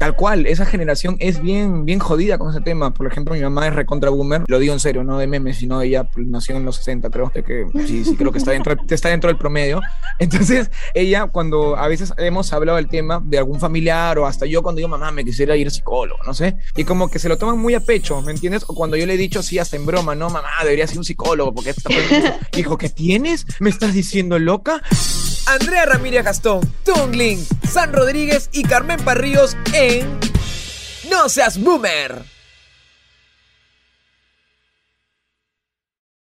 tal cual, esa generación es bien, bien jodida con ese tema. Por ejemplo, mi mamá es recontra boomer, lo digo en serio, no de memes, sino ella nació en los 60, creo, que sí, sí, creo que está dentro, está dentro del promedio. Entonces, ella, cuando a veces hemos hablado del tema de algún familiar o hasta yo cuando digo, mamá, me quisiera ir psicólogo, no sé, y como que se lo toman muy a pecho, ¿me entiendes? O cuando yo le he dicho así, hasta en broma, no, mamá, debería ser un psicólogo, porque está Hijo, ¿qué tienes? ¿Me estás diciendo loca? Andrea Ramírez Gastón, Tungling, San Rodríguez y Carmen Parríos en No Seas Boomer.